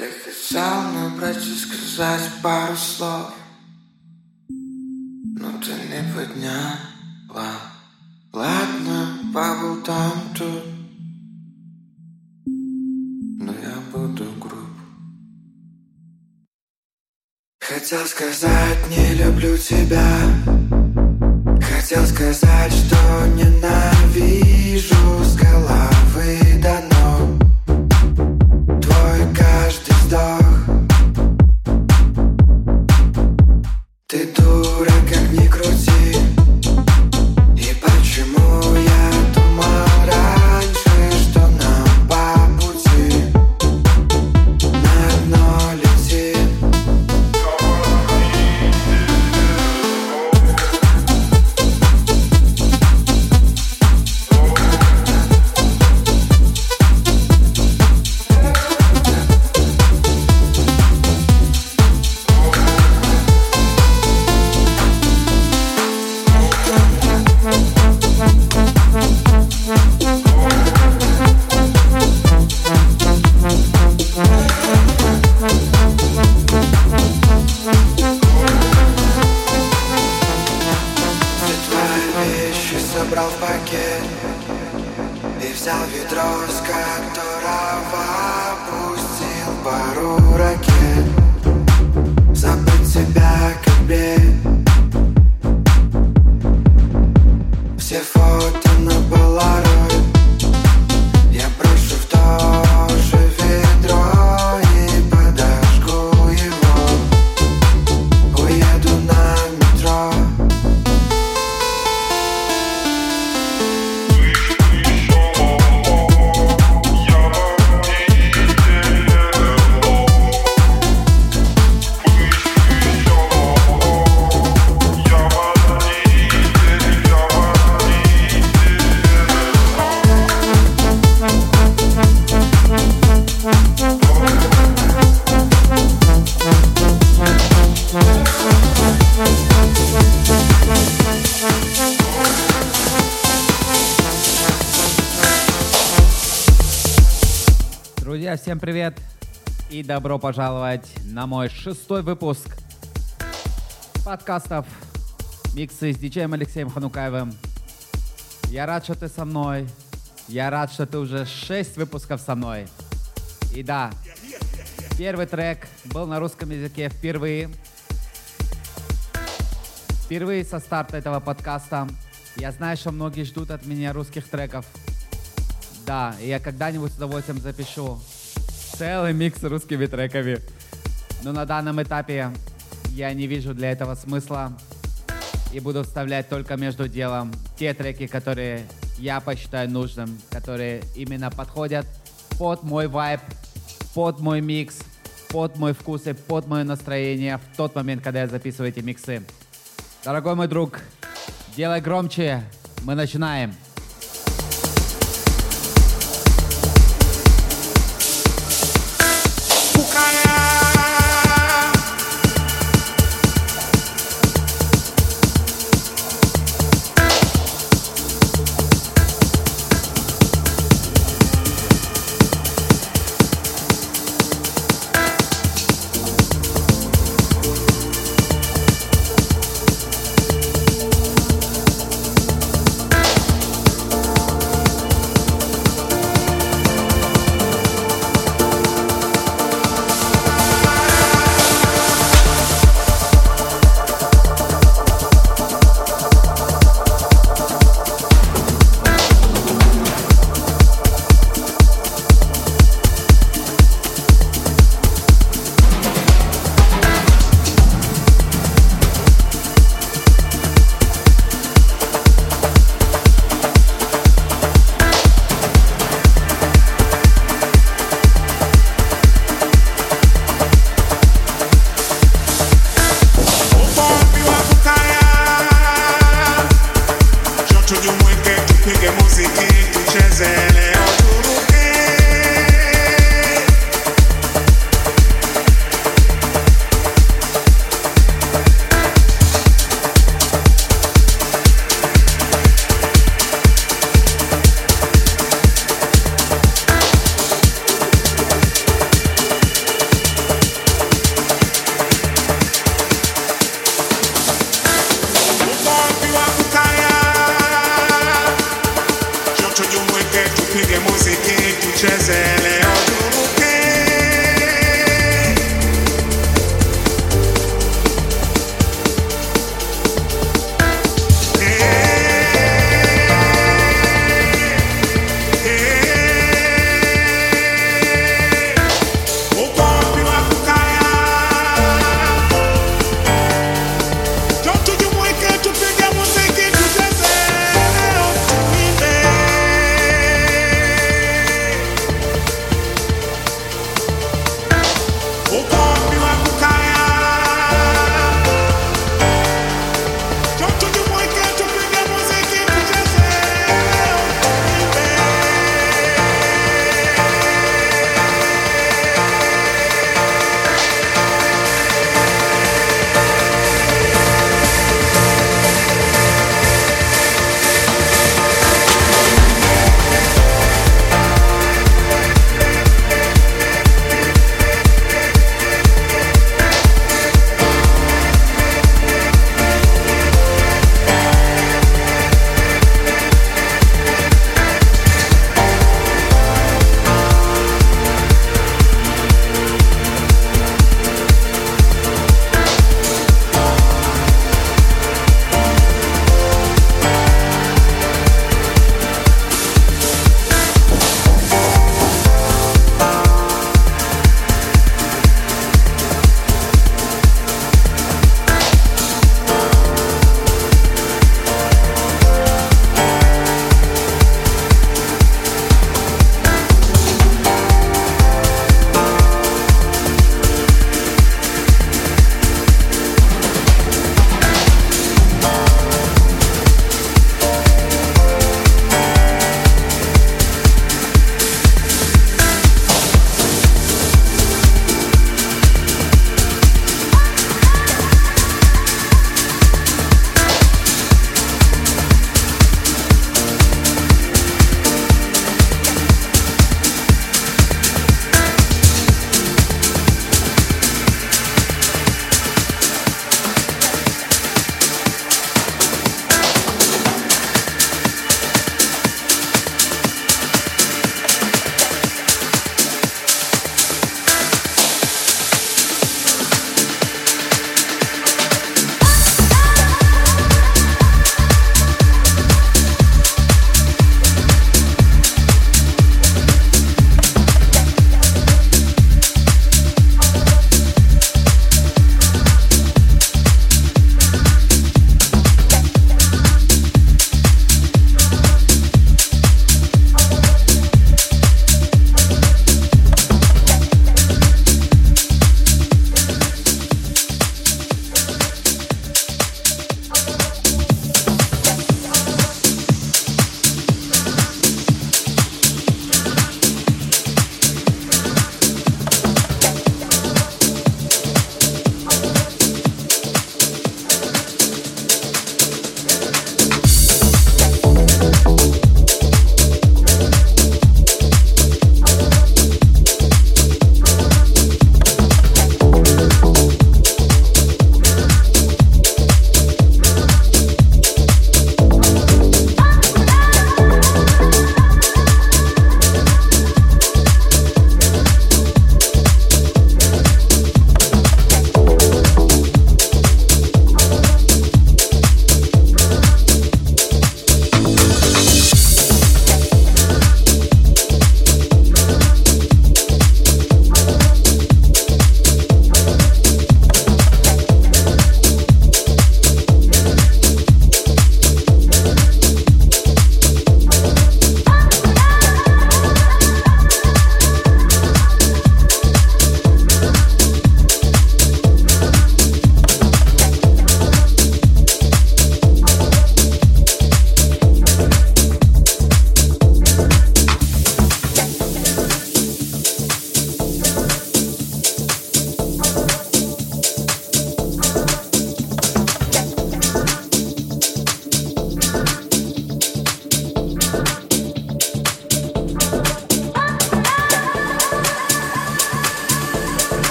Ты хотел набрать и сказать пару слов. Но ты не подняла Ладно, поболтаем тут. Но я буду груб. Хотел сказать, не люблю тебя. Хотел сказать, что ненавижу с головы до всем привет и добро пожаловать на мой шестой выпуск подкастов «Миксы» с диджеем Алексеем Ханукаевым. Я рад, что ты со мной. Я рад, что ты уже шесть выпусков со мной. И да, первый трек был на русском языке впервые. Впервые со старта этого подкаста. Я знаю, что многие ждут от меня русских треков. Да, и я когда-нибудь с удовольствием запишу целый микс с русскими треками. Но на данном этапе я не вижу для этого смысла и буду вставлять только между делом те треки, которые я посчитаю нужным, которые именно подходят под мой вайб, под мой микс, под мой вкус и под мое настроение в тот момент, когда я записываю эти миксы. Дорогой мой друг, делай громче, мы начинаем.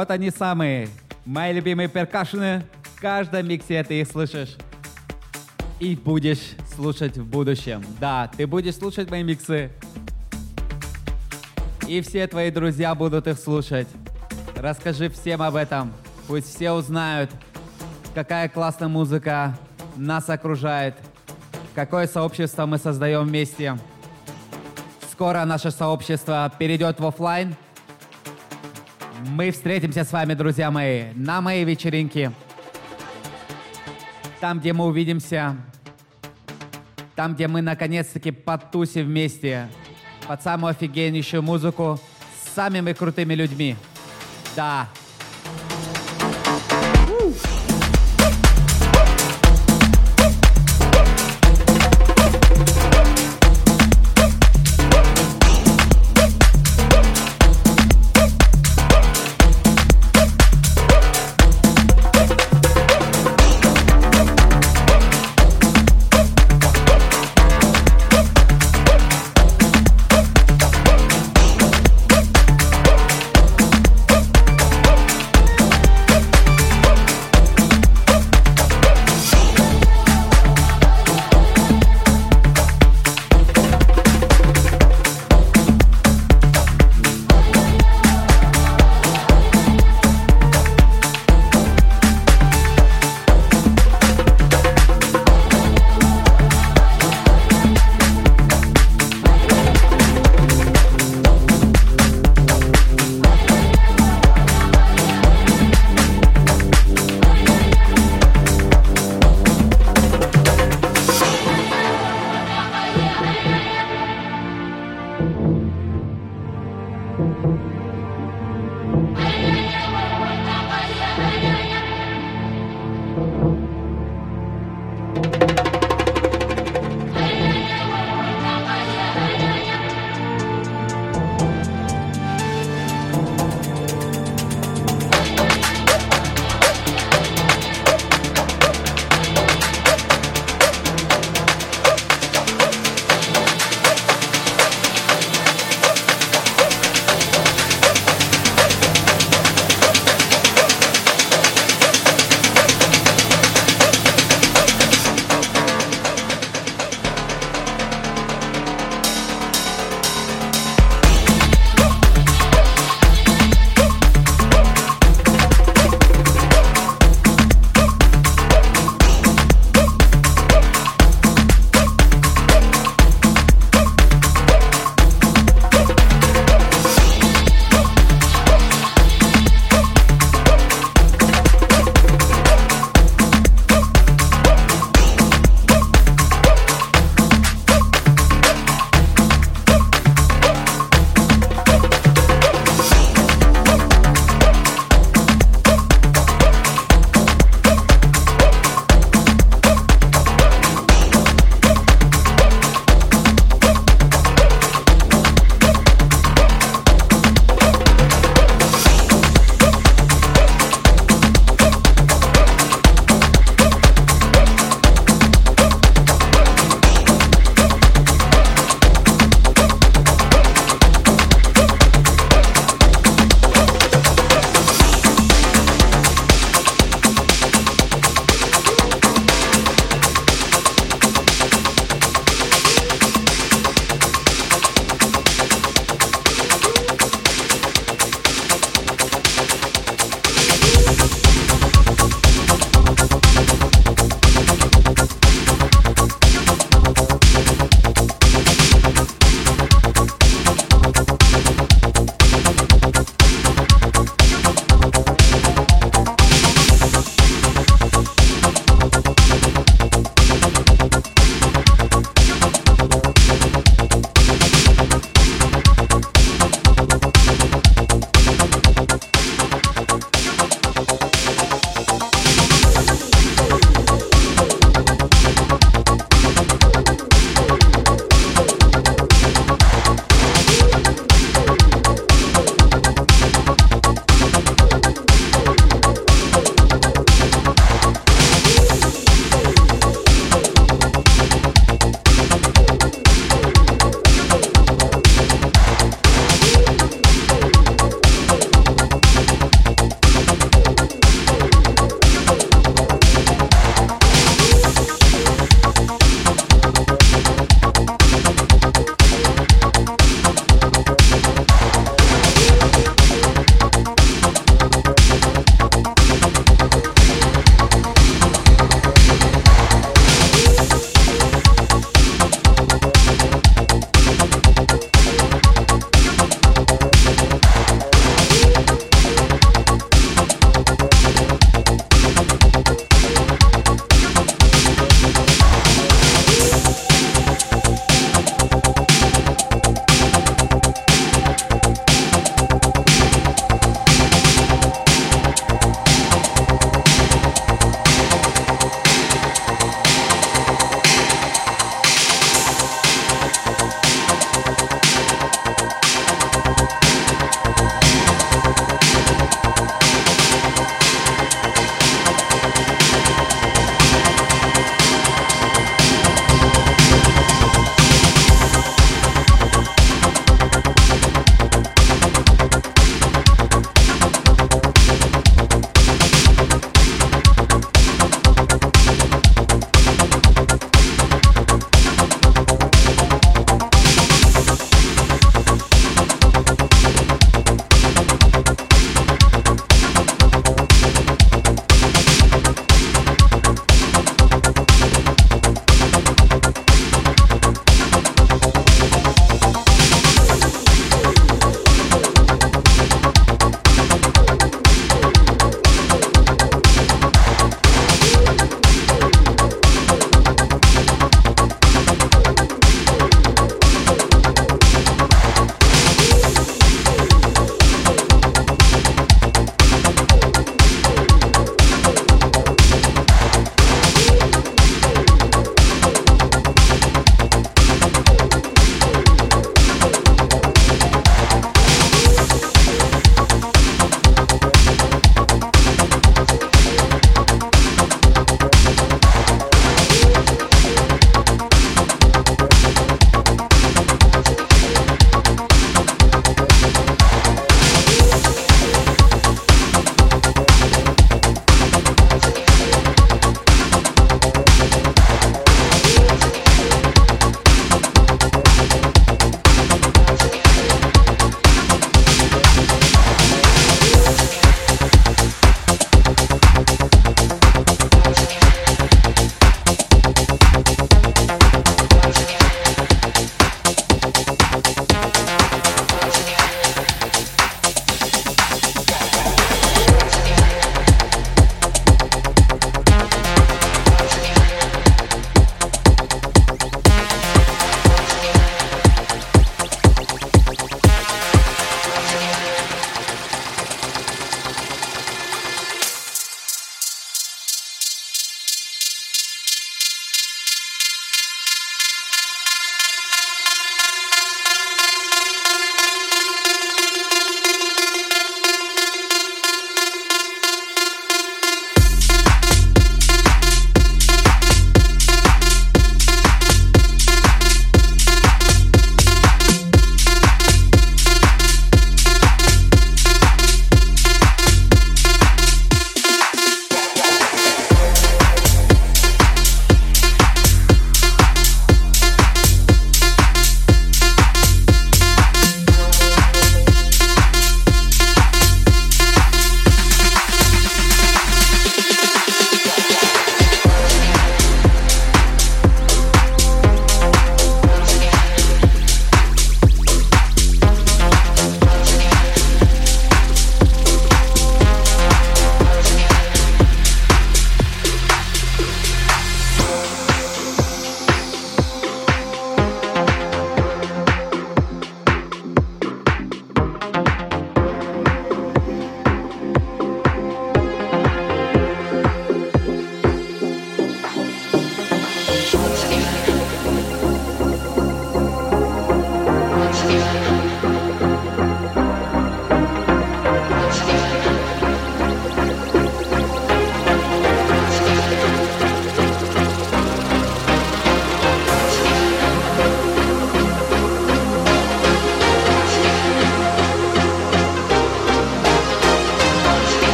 Вот они самые. Мои любимые перкашины. В каждом миксе ты их слышишь. И будешь слушать в будущем. Да, ты будешь слушать мои миксы. И все твои друзья будут их слушать. Расскажи всем об этом. Пусть все узнают, какая классная музыка нас окружает, какое сообщество мы создаем вместе. Скоро наше сообщество перейдет в офлайн. Мы встретимся с вами, друзья мои, на моей вечеринке. Там, где мы увидимся. Там, где мы наконец-таки потусим вместе. Под самую офигеннейшую музыку с самыми крутыми людьми. Да.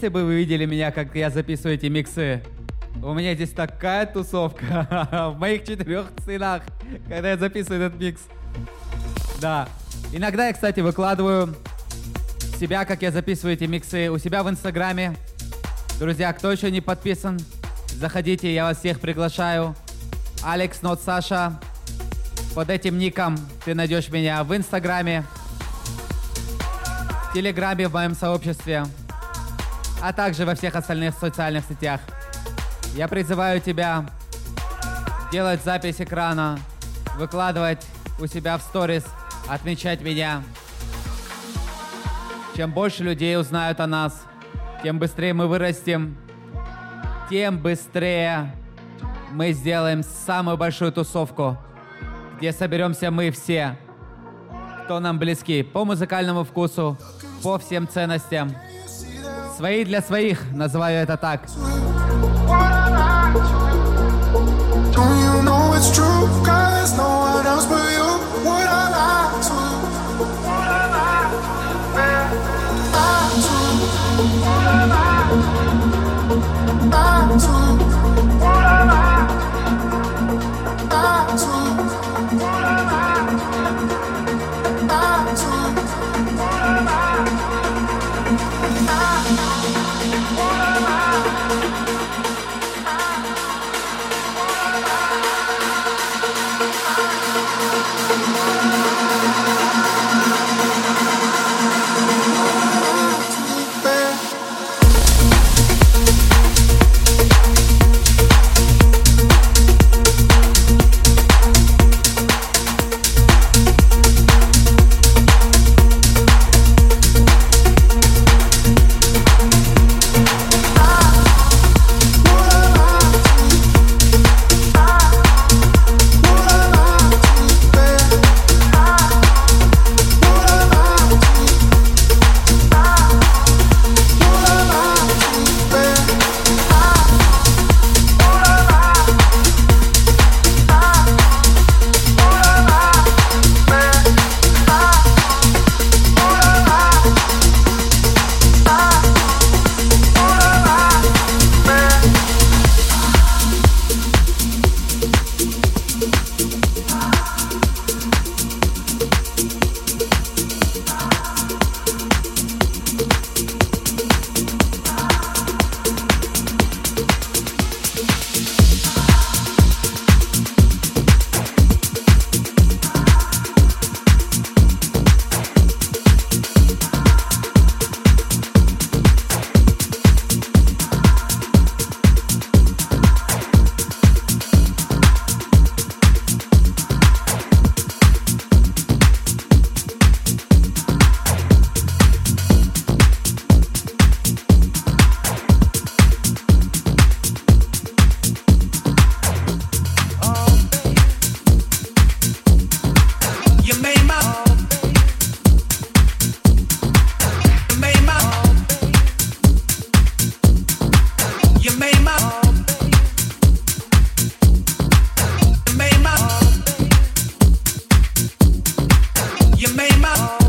Если бы вы видели меня, как я записываю эти миксы, у меня здесь такая тусовка в моих четырех сценах, когда я записываю этот микс. Да. Иногда я, кстати, выкладываю себя, как я записываю эти миксы, у себя в Инстаграме. Друзья, кто еще не подписан, заходите, я вас всех приглашаю. Алекс Нот Саша. Под этим ником ты найдешь меня в Инстаграме, в Телеграме, в моем сообществе, а также во всех остальных социальных сетях. Я призываю тебя делать запись экрана, выкладывать у себя в сторис, отмечать меня. Чем больше людей узнают о нас, тем быстрее мы вырастем, тем быстрее мы сделаем самую большую тусовку, где соберемся мы все, кто нам близки по музыкальному вкусу, по всем ценностям. Свои для своих, называю это так. Don't you You made my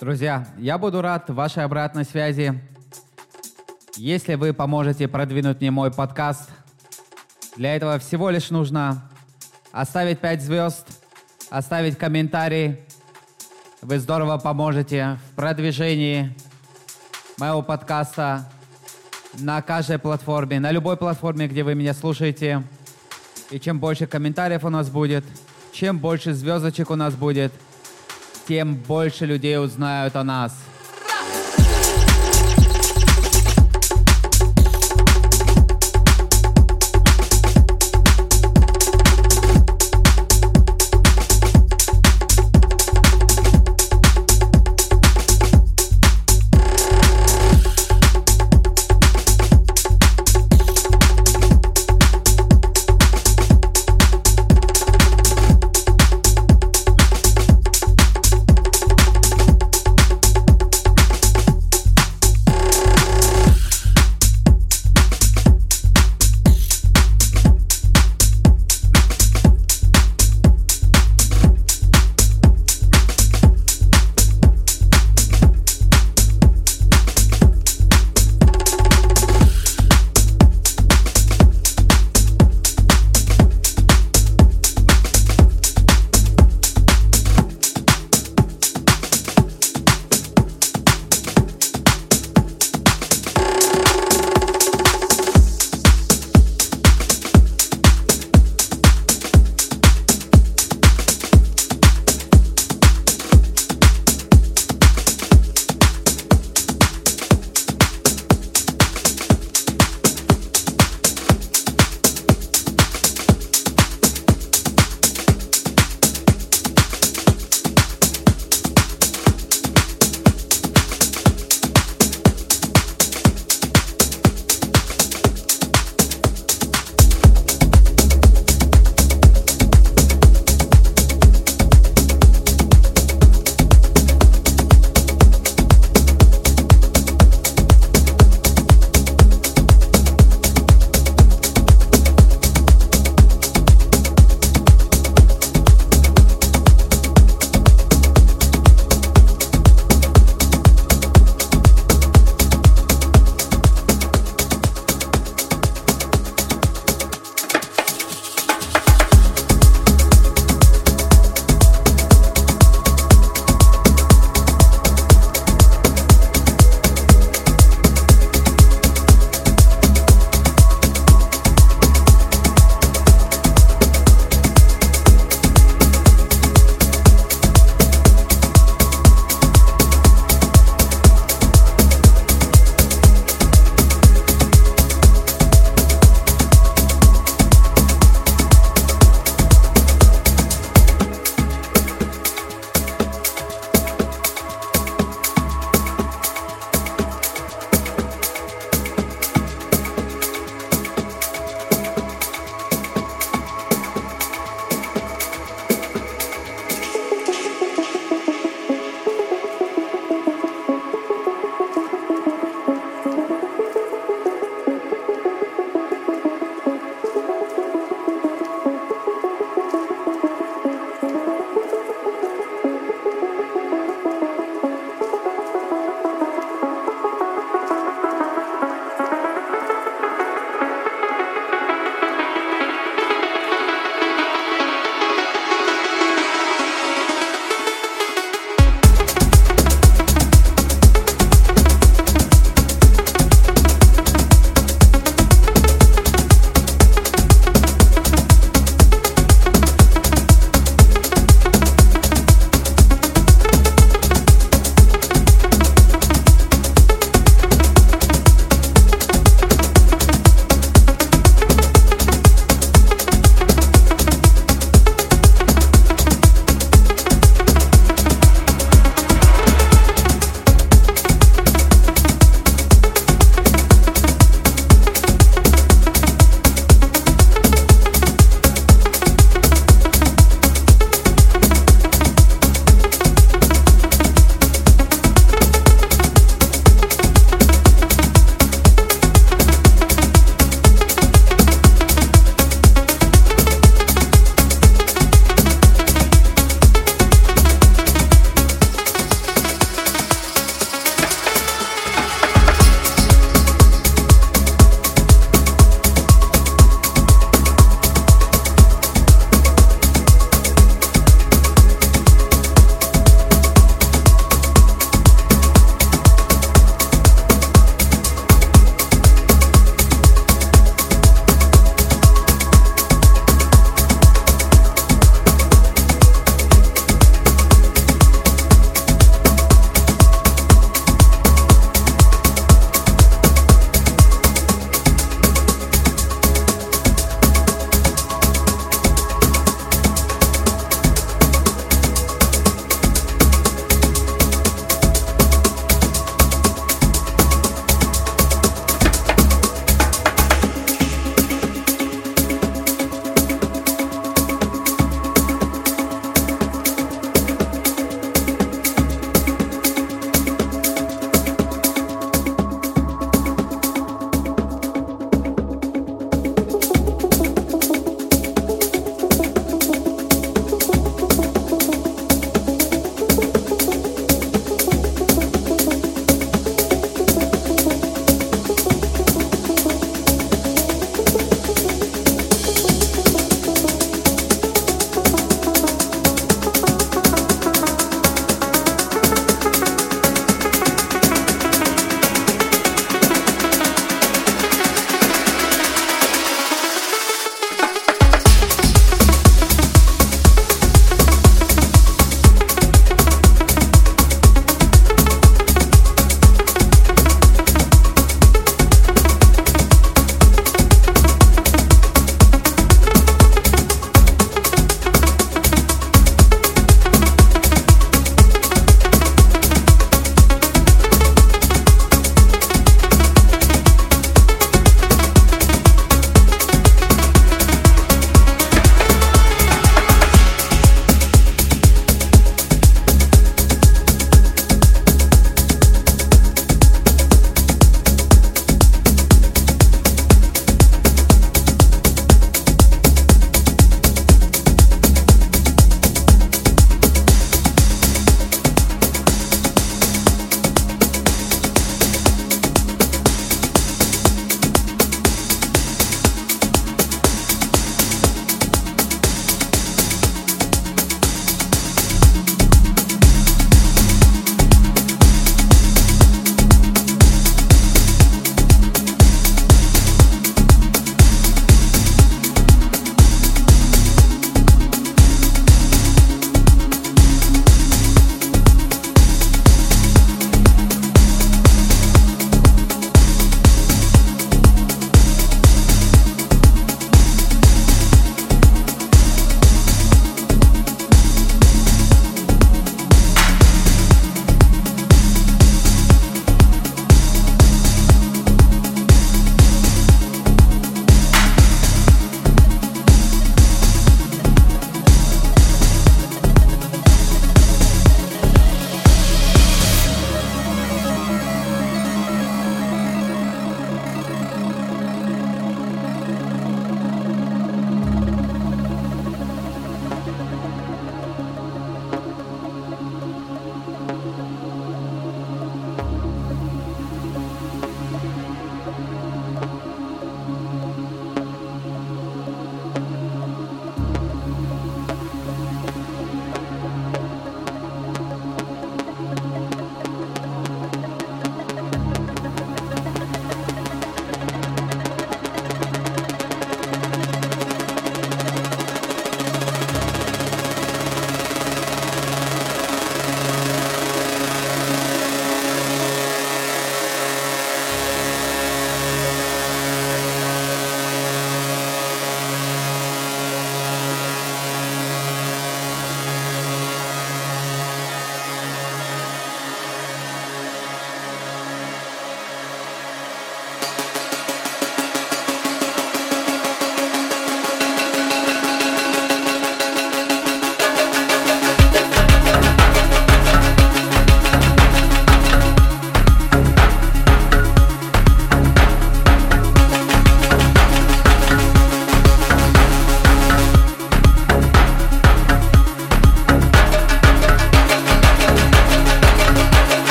Друзья, я буду рад вашей обратной связи. Если вы поможете продвинуть мне мой подкаст, для этого всего лишь нужно оставить 5 звезд, оставить комментарий. Вы здорово поможете в продвижении моего подкаста на каждой платформе, на любой платформе, где вы меня слушаете. И чем больше комментариев у нас будет, чем больше звездочек у нас будет, тем больше людей узнают о нас.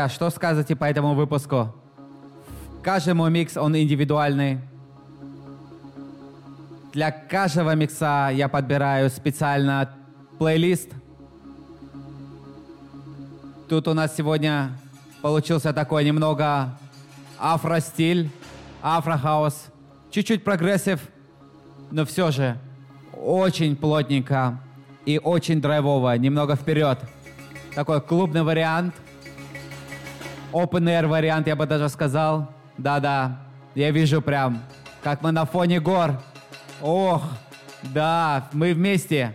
Друзья, что сказать по этому выпуску? Каждый мой микс, он индивидуальный. Для каждого микса я подбираю специально плейлист. Тут у нас сегодня получился такой немного афро-стиль, афро-хаус, чуть-чуть прогрессив, но все же очень плотненько и очень драйвово, немного вперед. Такой клубный вариант, open air вариант, я бы даже сказал. Да-да, я вижу прям, как мы на фоне гор. Ох, да, мы вместе.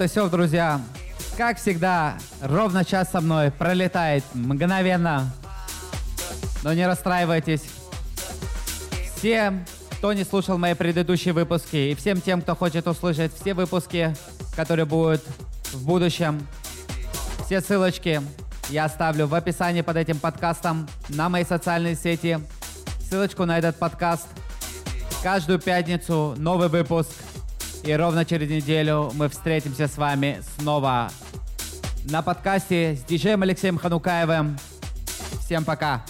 Вот и все, друзья. Как всегда, ровно час со мной пролетает мгновенно. Но не расстраивайтесь. Всем, кто не слушал мои предыдущие выпуски, и всем тем, кто хочет услышать все выпуски, которые будут в будущем, все ссылочки я оставлю в описании под этим подкастом на мои социальные сети. Ссылочку на этот подкаст. Каждую пятницу новый выпуск. И ровно через неделю мы встретимся с вами снова на подкасте с диджеем Алексеем Ханукаевым. Всем пока!